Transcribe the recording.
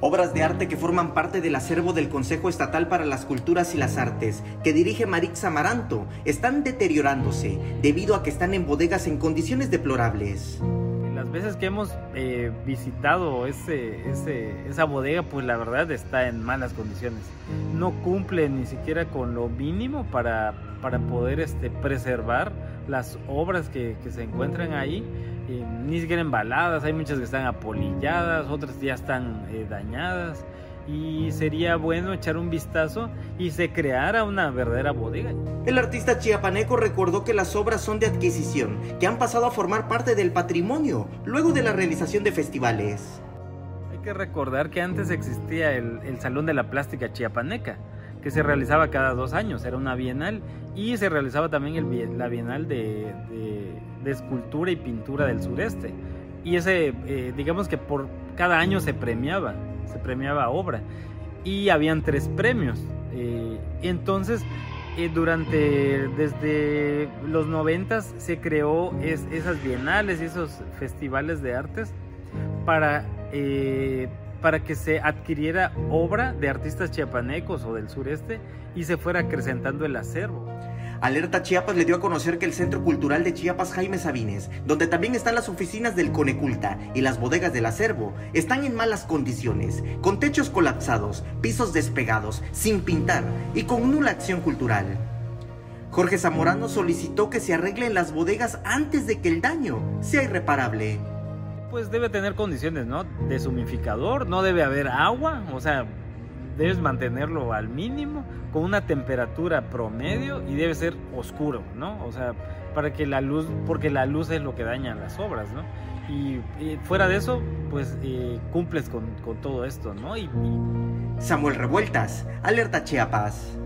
Obras de arte que forman parte del acervo del Consejo Estatal para las Culturas y las Artes, que dirige Marix Amaranto, están deteriorándose debido a que están en bodegas en condiciones deplorables. Las veces que hemos eh, visitado ese, esa bodega, pues la verdad está en malas condiciones. No cumple ni siquiera con lo mínimo para, para poder este, preservar las obras que, que se encuentran ahí ni siquiera embaladas, hay muchas que están apolilladas, otras ya están eh, dañadas y sería bueno echar un vistazo y se creara una verdadera bodega. El artista chiapaneco recordó que las obras son de adquisición, que han pasado a formar parte del patrimonio luego de la realización de festivales. Hay que recordar que antes existía el, Salón de la Plástica Chiapaneca, que se realizaba cada dos años, era una bienal, y se realizaba también el, la bienal de de escultura y pintura del sureste. Y ese, eh, digamos que por cada año se premiaba, se premiaba obra. Y habían tres premios. Eh, entonces, eh, durante, desde los noventas se creó esas bienales y esos festivales de artes para, para que se adquiriera obra de artistas chiapanecos o del sureste y se fuera acrecentando el acervo. Alerta Chiapas le dio a conocer que el Centro Cultural de Chiapas Jaime Sabines, donde también están las oficinas del Coneculta y las bodegas del acervo, están en malas condiciones, con techos colapsados, pisos despegados, sin pintar y con nula acción cultural. Jorge Zamorano solicitó que se arreglen las bodegas antes de que el daño sea irreparable. Pues debe tener condiciones, ¿no? Deshumificador, no debe haber agua, o sea, debes mantenerlo al mínimo, con una temperatura promedio y debe ser oscuro, ¿no? O sea, para que la luz, porque la luz es lo que daña las obras, ¿no? Y, fuera de eso, pues eh, cumples con, todo esto, ¿no? Samuel Revueltas, Alerta Chiapas.